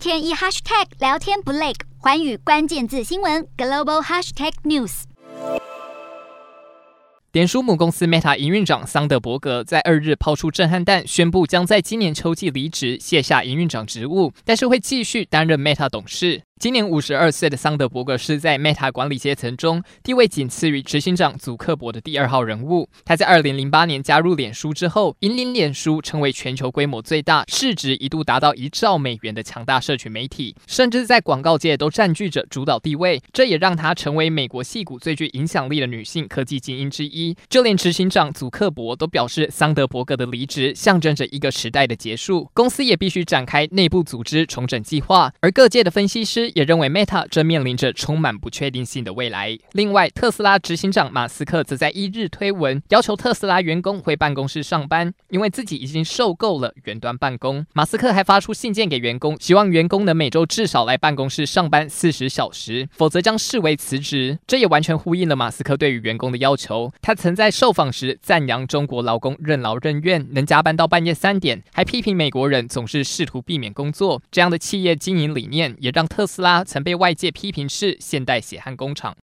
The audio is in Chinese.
天一 hashtag 聊天不累，环宇关键字新闻 global hashtag news。脸书母公司 Meta 营运长桑德伯格在二日抛出震撼弹，宣布将在今年秋季离职，卸下营运长职务，但是会继续担任 Meta 董事。今年五十二岁的桑德伯格是在 Meta 管理阶层中地位仅次于执行长祖克伯的第二号人物。他在二零零八年加入脸书之后，引领脸书成为全球规模最大、市值一度达到一兆美元的强大社群媒体，甚至在广告界都占据着主导地位。这也让他成为美国戏骨最具影响力的女性科技精英之一。就连执行长祖克伯都表示，桑德伯格的离职象征着一个时代的结束，公司也必须展开内部组织重整计划。而各界的分析师。也认为 Meta 正面临着充满不确定性的未来。另外，特斯拉执行长马斯克则在一日推文要求特斯拉员工回办公室上班，因为自己已经受够了远端办公。马斯克还发出信件给员工，希望员工能每周至少来办公室上班四十小时，否则将视为辞职。这也完全呼应了马斯克对于员工的要求。他曾在受访时赞扬中国劳工任劳任怨，能加班到半夜三点，还批评美国人总是试图避免工作。这样的企业经营理念也让特斯拉。曾被外界批评是现代血汗工厂。